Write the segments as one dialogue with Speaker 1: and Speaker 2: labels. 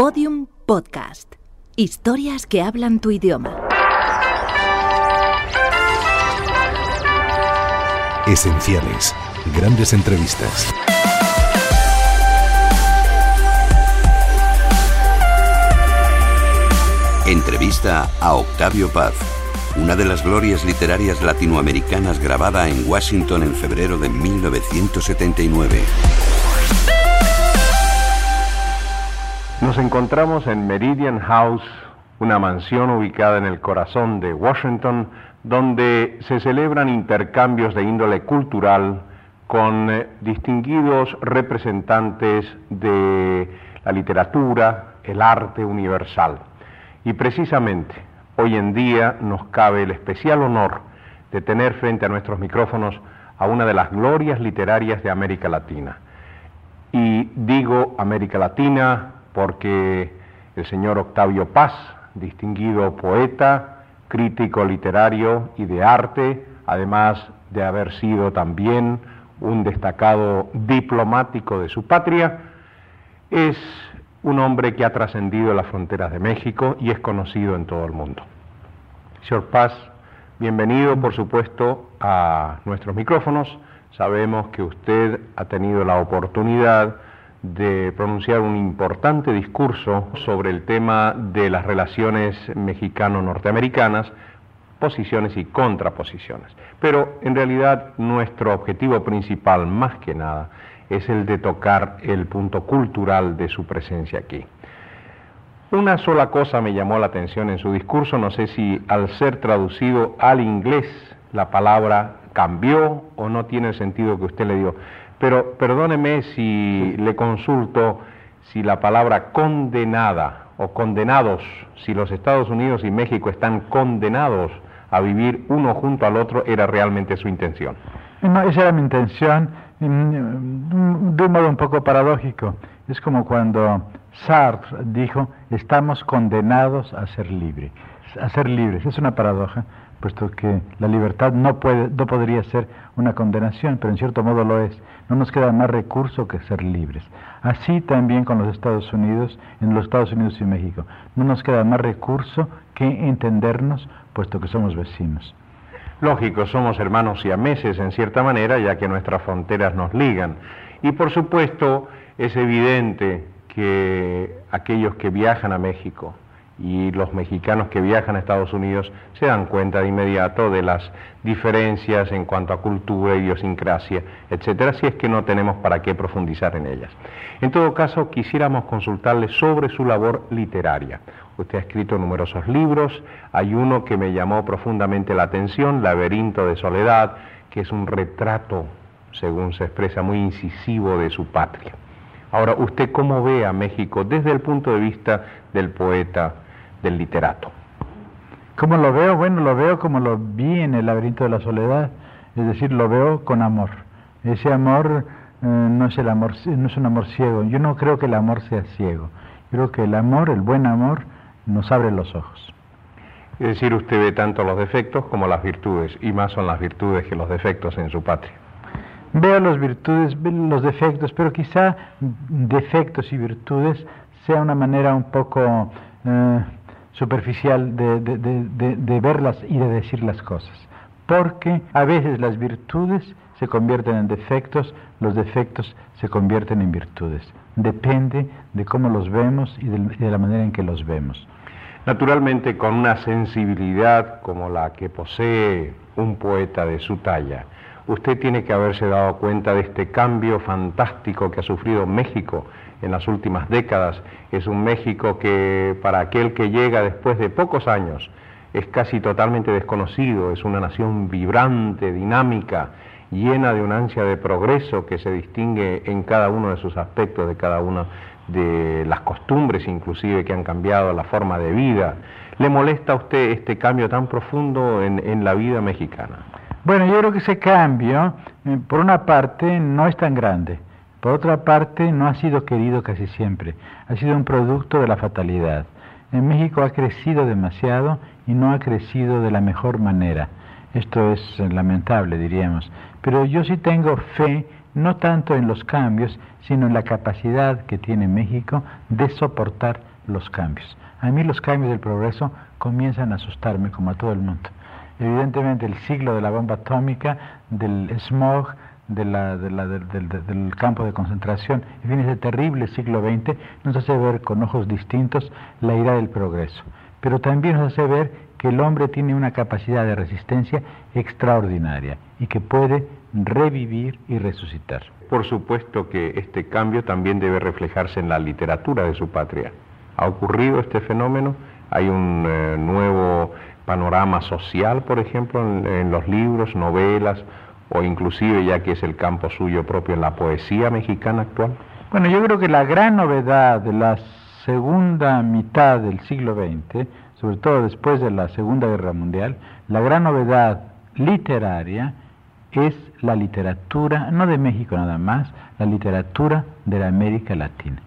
Speaker 1: Podium Podcast. Historias que hablan tu idioma.
Speaker 2: Esenciales. Grandes entrevistas.
Speaker 3: Entrevista a Octavio Paz, una de las glorias literarias latinoamericanas grabada en Washington en febrero de 1979.
Speaker 4: Nos encontramos en Meridian House, una mansión ubicada en el corazón de Washington, donde se celebran intercambios de índole cultural con eh, distinguidos representantes de la literatura, el arte universal. Y precisamente hoy en día nos cabe el especial honor de tener frente a nuestros micrófonos a una de las glorias literarias de América Latina. Y digo América Latina porque el señor Octavio Paz, distinguido poeta, crítico literario y de arte, además de haber sido también un destacado diplomático de su patria, es un hombre que ha trascendido las fronteras de México y es conocido en todo el mundo. Señor Paz, bienvenido por supuesto a nuestros micrófonos. Sabemos que usted ha tenido la oportunidad de pronunciar un importante discurso sobre el tema de las relaciones mexicano-norteamericanas, posiciones y contraposiciones. Pero en realidad nuestro objetivo principal, más que nada, es el de tocar el punto cultural de su presencia aquí. Una sola cosa me llamó la atención en su discurso, no sé si al ser traducido al inglés la palabra cambió o no tiene el sentido que usted le dio. Pero perdóneme si le consulto si la palabra condenada o condenados, si los Estados Unidos y México están condenados a vivir uno junto al otro, era realmente su intención.
Speaker 5: No, esa era mi intención de un modo un poco paradójico. Es como cuando Sartre dijo, estamos condenados a ser libres. A ser libres. Es una paradoja, puesto que la libertad no, puede, no podría ser una condenación, pero en cierto modo lo es. No nos queda más recurso que ser libres. Así también con los Estados Unidos, en los Estados Unidos y México. No nos queda más recurso que entendernos, puesto que somos vecinos.
Speaker 4: Lógico, somos hermanos y meses en cierta manera, ya que nuestras fronteras nos ligan. Y por supuesto, es evidente que aquellos que viajan a México y los mexicanos que viajan a Estados Unidos se dan cuenta de inmediato de las diferencias en cuanto a cultura, idiosincrasia, etcétera, si es que no tenemos para qué profundizar en ellas. En todo caso, quisiéramos consultarle sobre su labor literaria. Usted ha escrito numerosos libros, hay uno que me llamó profundamente la atención, Laberinto de Soledad, que es un retrato, según se expresa, muy incisivo de su patria. Ahora, ¿usted cómo ve a México desde el punto de vista del poeta, del literato?
Speaker 5: ¿Cómo lo veo? Bueno, lo veo como lo vi en el laberinto de la soledad, es decir, lo veo con amor. Ese amor eh, no es el amor, no es un amor ciego. Yo no creo que el amor sea ciego. creo que el amor, el buen amor, nos abre los ojos.
Speaker 4: Es decir, usted ve tanto los defectos como las virtudes, y más son las virtudes que los defectos en su patria.
Speaker 5: Veo las virtudes, los defectos, pero quizá defectos y virtudes sea una manera un poco eh, superficial de, de, verlas y de decir las cosas. Porque a veces las virtudes se convierten en defectos, los defectos se convierten en virtudes. Depende de cómo los vemos y de la manera en que los vemos.
Speaker 4: Naturalmente, con una sensibilidad como la que posee un poeta de su talla, usted tiene que haberse dado cuenta de este cambio fantástico que ha sufrido México en las últimas décadas. Es un México que para aquel que llega después de pocos años es casi totalmente desconocido, es una nación vibrante, dinámica, llena de una ansia de progreso que se distingue en cada uno de sus aspectos, de cada una de las costumbres inclusive que han cambiado, la forma de vida. ¿Le molesta a usted este cambio tan profundo en la vida mexicana?
Speaker 5: Bueno, yo creo que ese cambio, eh, por una parte, no es tan grande. Por otra parte, no ha sido querido casi siempre. Ha sido un producto de la fatalidad. En México ha crecido demasiado y no ha crecido de la mejor manera. Esto es lamentable, diríamos. Pero yo sí tengo fe no tanto en los cambios, sino en la capacidad que tiene México de soportar los cambios. A mí los cambios del progreso comienzan a asustarme como a todo el mundo. Evidentemente el siglo de la bomba atómica, del smog, del campo de concentración, en fin, ese terrible siglo XX nos hace ver con ojos distintos la ira del progreso, pero también nos hace ver que el hombre tiene una capacidad de resistencia extraordinaria y que puede revivir y resucitar.
Speaker 4: Por supuesto que este cambio también debe reflejarse en la literatura de su patria. Ha ocurrido este fenómeno, hay un eh, nuevo panorama social, por ejemplo, en los libros, novelas o inclusive ya que es el campo suyo propio en la poesía mexicana actual?
Speaker 5: Bueno, yo creo que la gran novedad de la segunda mitad del siglo XX, sobre todo después de la Segunda Guerra Mundial, la gran novedad literaria es la literatura, no de México nada más, la literatura de la América Latina.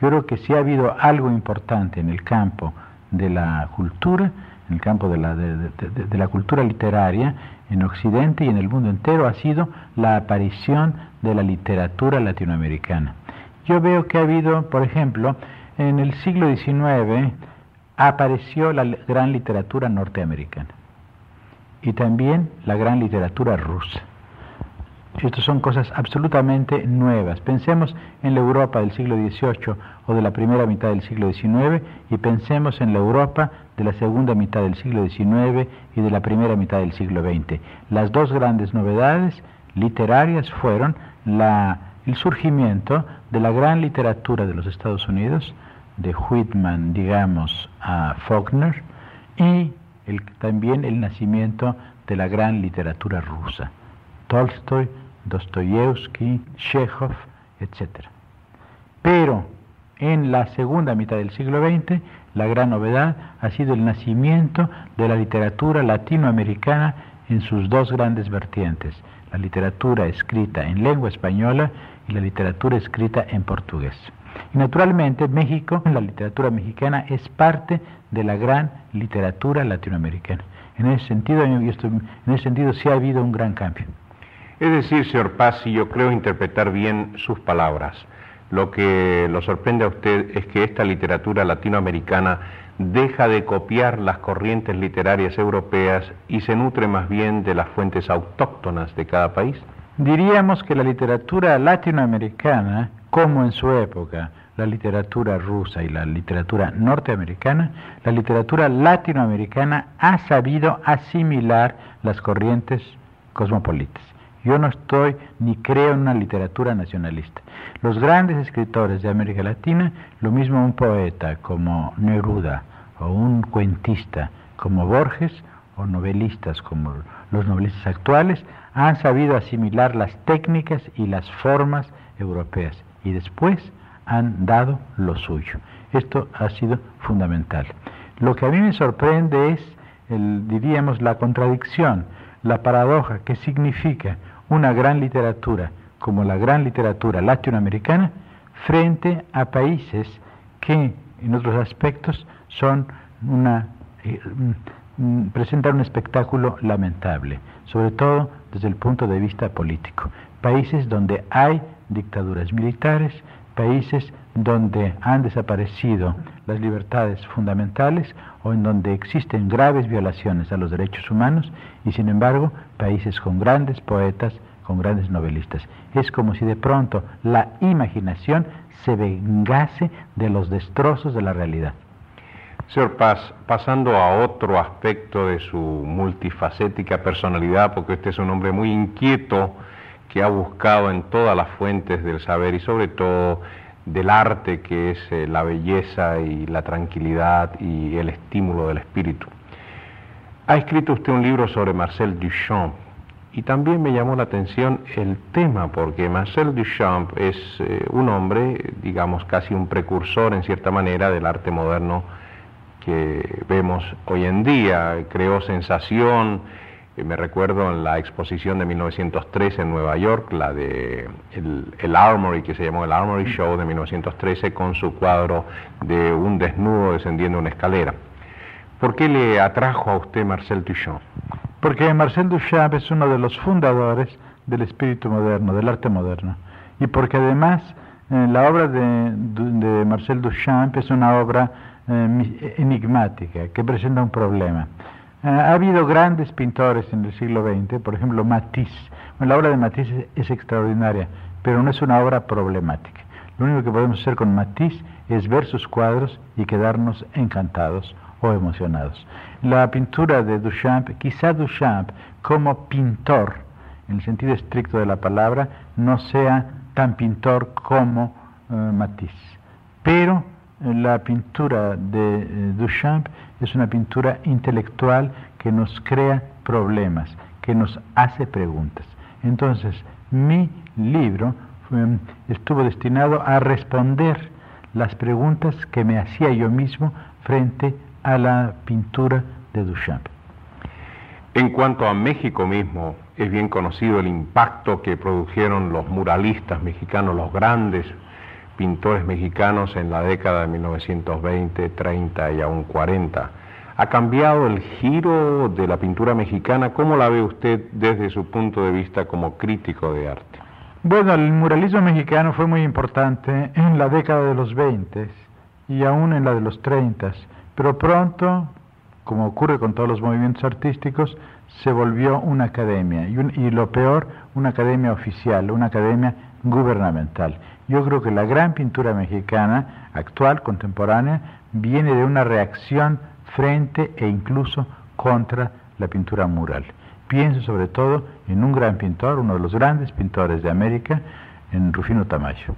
Speaker 5: Yo creo que si ha habido algo importante en el campo de la cultura, en el campo de la, de la cultura literaria, en Occidente y en el mundo entero ha sido la aparición de la literatura latinoamericana. Yo veo que ha habido, por ejemplo, en el siglo XIX apareció la gran literatura norteamericana y también la gran literatura rusa. Estas son cosas absolutamente nuevas. Pensemos en la Europa del siglo XVIII o de la primera mitad del siglo XIX y pensemos en la Europa de la segunda mitad del siglo XIX y de la primera mitad del siglo XX. Las dos grandes novedades literarias fueron el surgimiento de la gran literatura de los Estados Unidos, de Whitman, digamos, a Faulkner, y también el nacimiento de la gran literatura rusa. Tolstoy, Dostoyevsky, Chekhov, etc. Pero en la segunda mitad del siglo XX, la gran novedad ha sido el nacimiento de la literatura latinoamericana en sus dos grandes vertientes, la literatura escrita en lengua española y la literatura escrita en portugués. Y naturalmente México, la literatura mexicana, es parte de la gran literatura latinoamericana. En ese sentido, sí ha habido un gran cambio.
Speaker 4: Es decir, señor Paz, si yo creo interpretar bien sus palabras, lo que lo sorprende a usted es que esta literatura latinoamericana deja de copiar las corrientes literarias europeas y se nutre más bien de las fuentes autóctonas de cada país.
Speaker 5: Diríamos que la literatura latinoamericana, como en su época la literatura rusa y la literatura norteamericana, la literatura latinoamericana ha sabido asimilar las corrientes cosmopolitas. Yo no estoy ni creo en una literatura nacionalista. Los grandes escritores de América Latina, lo mismo un poeta como Neruda o un cuentista como Borges o novelistas como los novelistas actuales, han sabido asimilar las técnicas y las formas europeas y después han dado lo suyo. Esto ha sido fundamental. Lo que a mí me sorprende es, diríamos, la contradicción, la paradoja que significa una gran literatura como la gran literatura latinoamericana frente a países que en otros aspectos son una eh, mm, presentan un espectáculo lamentable, sobre todo desde el punto de vista político. Países donde hay dictaduras militares, países donde han desaparecido las libertades fundamentales o en donde existen graves violaciones a los derechos humanos y sin embargo países con grandes poetas, con grandes novelistas. Es como si de pronto la imaginación se vengase de los destrozos de la realidad.
Speaker 4: Señor Paz, pasando a otro aspecto de su multifacética personalidad, porque usted es un hombre muy inquieto que ha buscado en todas las fuentes del saber y sobre todo del arte que es eh, la belleza y la tranquilidad y el estímulo del espíritu. Ha escrito usted un libro sobre Marcel Duchamp, y también me llamó la atención el tema, porque Marcel Duchamp es eh, un hombre, digamos, casi un precursor en cierta manera del arte moderno que vemos hoy en día. Creó sensación, me recuerdo en la exposición de 1913 en Nueva York, la de el, el, Armory, que se llamó el Armory Show de 1913, con su cuadro de un desnudo descendiendo una escalera. ¿Por qué le atrajo a usted Marcel Duchamp?
Speaker 5: porque Marcel Duchamp es uno de los fundadores del espíritu moderno, del arte moderno. Y porque además eh, la obra de, de, Marcel Duchamp es una obra eh, enigmática, que presenta un problema. Eh, ha habido grandes pintores en el siglo XX, por ejemplo Matisse. la obra de Matisse es extraordinaria, pero no es una obra problemática. Lo único que podemos hacer con Matisse es ver sus cuadros y quedarnos encantados o emocionados. La pintura de Duchamp, quizá Duchamp como pintor, en el sentido estricto de la palabra, no sea tan pintor como eh, Matisse. Pero la pintura de eh, Duchamp es una pintura intelectual que nos crea problemas, que nos hace preguntas. Entonces, mi libro estuvo destinado a responder las preguntas que me hacía yo mismo frente a la pintura de Duchamp.
Speaker 4: En cuanto a México mismo, es bien conocido el impacto que produjeron los muralistas mexicanos, los grandes pintores mexicanos en la década de 1920, 30 y aún 40. ¿Ha cambiado el giro de la pintura mexicana? ¿Cómo la ve usted desde su punto de vista como crítico de arte?
Speaker 5: Bueno, el muralismo mexicano fue muy importante en la década de los 20 y aún en la de los 30, pero pronto, como ocurre con todos los movimientos artísticos, se volvió una academia y, y lo peor, una academia oficial, una academia gubernamental. Yo creo que la gran pintura mexicana, actual, contemporánea, viene de una reacción frente e incluso contra la pintura mural. Pienso sobre todo en un gran pintor, uno de los grandes pintores de América, en Rufino Tamayo.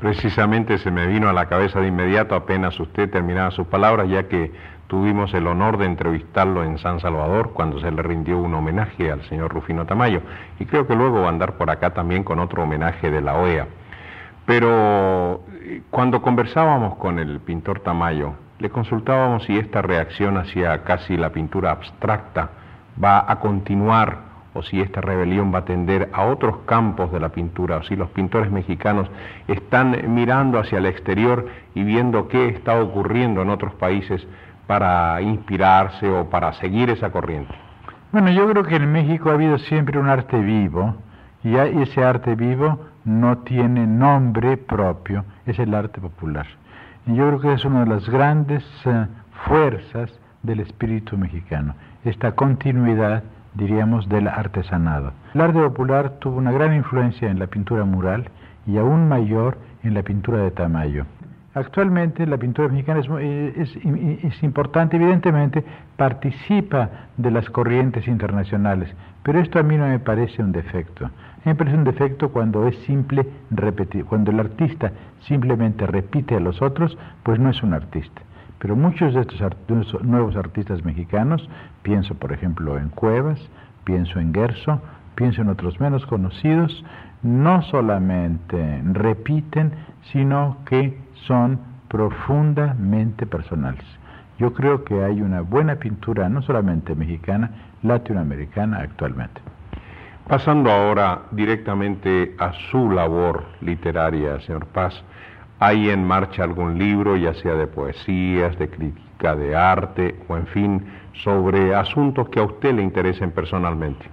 Speaker 4: Precisamente se me vino a la cabeza de inmediato apenas usted terminaba sus palabras, ya que tuvimos el honor de entrevistarlo en San Salvador cuando se le rindió un homenaje al señor Rufino Tamayo. Y creo que luego va a andar por acá también con otro homenaje de la OEA. Pero eh, cuando conversábamos con el pintor Tamayo, le consultábamos si esta reacción hacia casi la pintura abstracta va a continuar o si esta rebelión va a tender a otros campos de la pintura, o si los pintores mexicanos están mirando hacia el exterior y viendo qué está ocurriendo en otros países para inspirarse o para seguir esa corriente.
Speaker 5: Bueno, yo creo que en México ha habido siempre un arte vivo y ese arte vivo no tiene nombre propio, es el arte popular. Y yo creo que es una de las grandes eh, fuerzas del espíritu mexicano, esta continuidad, diríamos, del artesanado. El arte popular tuvo una gran influencia en la pintura mural y aún mayor en la pintura de Tamayo. Actualmente la pintura mexicana es, es, importante, evidentemente participa de las corrientes internacionales, pero esto a mí no me parece un defecto. Me parece un defecto cuando es simple repetir, cuando el artista simplemente repite a los otros, pues no es un artista. Pero muchos de estos nuevos artistas mexicanos, pienso por ejemplo en Cuevas, pienso en Gerso, pienso en otros menos conocidos, no solamente repiten, sino que son profundamente personales. Yo creo que hay una buena pintura, no solamente mexicana, latinoamericana actualmente.
Speaker 4: Pasando ahora directamente a su labor literaria, señor Paz, ¿hay en marcha algún libro, ya sea de poesías, de crítica de arte o en fin, sobre asuntos que a usted le interesen personalmente?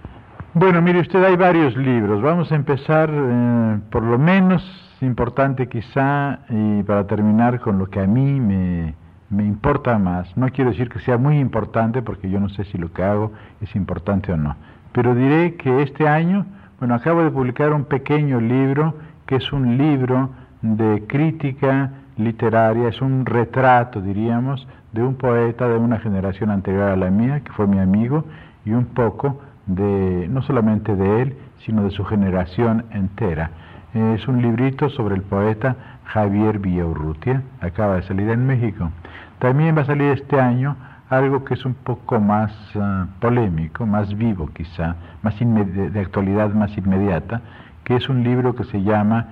Speaker 5: Bueno, mire usted, hay varios libros. Vamos a empezar eh, por lo menos importante quizá, y para terminar con lo que a mí me, me importa más, no quiero decir que sea muy importante porque yo no sé si lo que hago es importante o no, pero diré que este año, bueno, acabo de publicar un pequeño libro que es un libro de crítica literaria, es un retrato, diríamos, de un poeta de una generación anterior a la mía, que fue mi amigo, y un poco de, no solamente de él, sino de su generación entera. Es un librito sobre el poeta Javier Villaurrutia, acaba de salir en México. También va a salir este año algo que es un poco más ah, polémico, más vivo quizá, más de actualidad más inmediata, que es un libro que se llama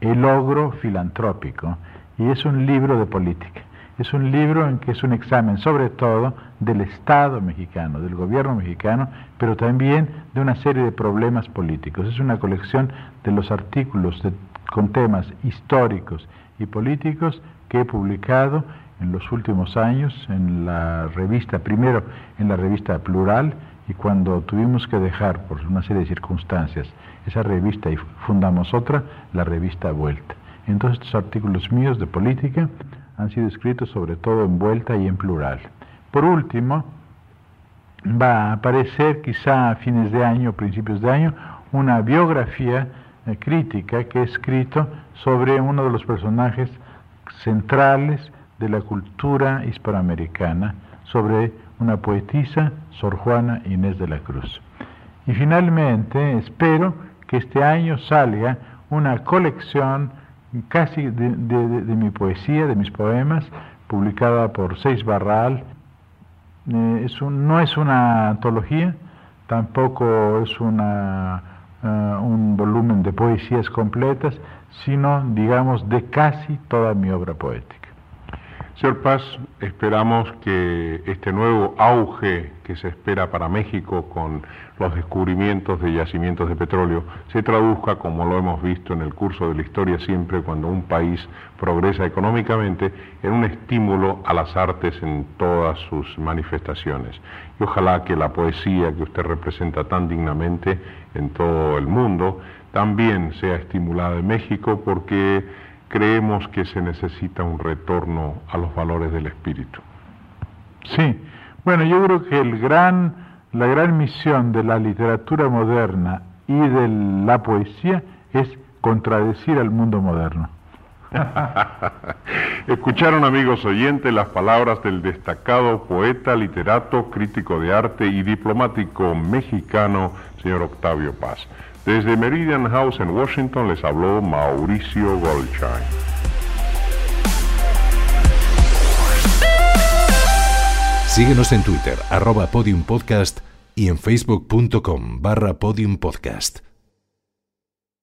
Speaker 5: El ogro filantrópico y es un libro de política. Es un libro en que es un examen sobre todo del Estado mexicano, del gobierno mexicano, pero también de una serie de problemas políticos. Es una colección de los artículos con temas históricos y políticos que he publicado en los últimos años en la revista, primero en la revista Plural y cuando tuvimos que dejar por una serie de circunstancias esa revista y fundamos otra, la revista Vuelta. Entonces estos artículos míos de política han sido escritos sobre todo en vuelta y en plural. Por último, va a aparecer quizá a fines de año, principios de año, una biografía eh, crítica que he escrito sobre uno de los personajes centrales de la cultura hispanoamericana, sobre una poetisa, Sor Juana Inés de la Cruz. Y finalmente espero que este año salga una colección casi de, mi poesía, de mis poemas, publicada por Seis Barral. Eh, no es una antología, tampoco es una, eh, un volumen de poesías completas, sino, digamos, de casi toda mi obra poética.
Speaker 4: Señor Paz, esperamos que este nuevo auge que se espera para México con los descubrimientos de yacimientos de petróleo se traduzca, como lo hemos visto en el curso de la historia siempre, cuando un país progresa económicamente, en un estímulo a las artes en todas sus manifestaciones. Y ojalá que la poesía que usted representa tan dignamente en todo el mundo también sea estimulada en México porque creemos que se necesita un retorno a los valores del espíritu.
Speaker 5: Sí, bueno, yo creo que el gran, la gran misión de la literatura moderna y de la poesía es contradecir al mundo moderno.
Speaker 4: Escucharon amigos oyentes las palabras del destacado poeta, literato, crítico de arte y diplomático mexicano, señor Octavio Paz. Desde Meridian House en Washington les habló Mauricio Goldschein.
Speaker 2: Síguenos en Twitter, arroba podiumpodcast y en facebook.com barra podiumpodcast.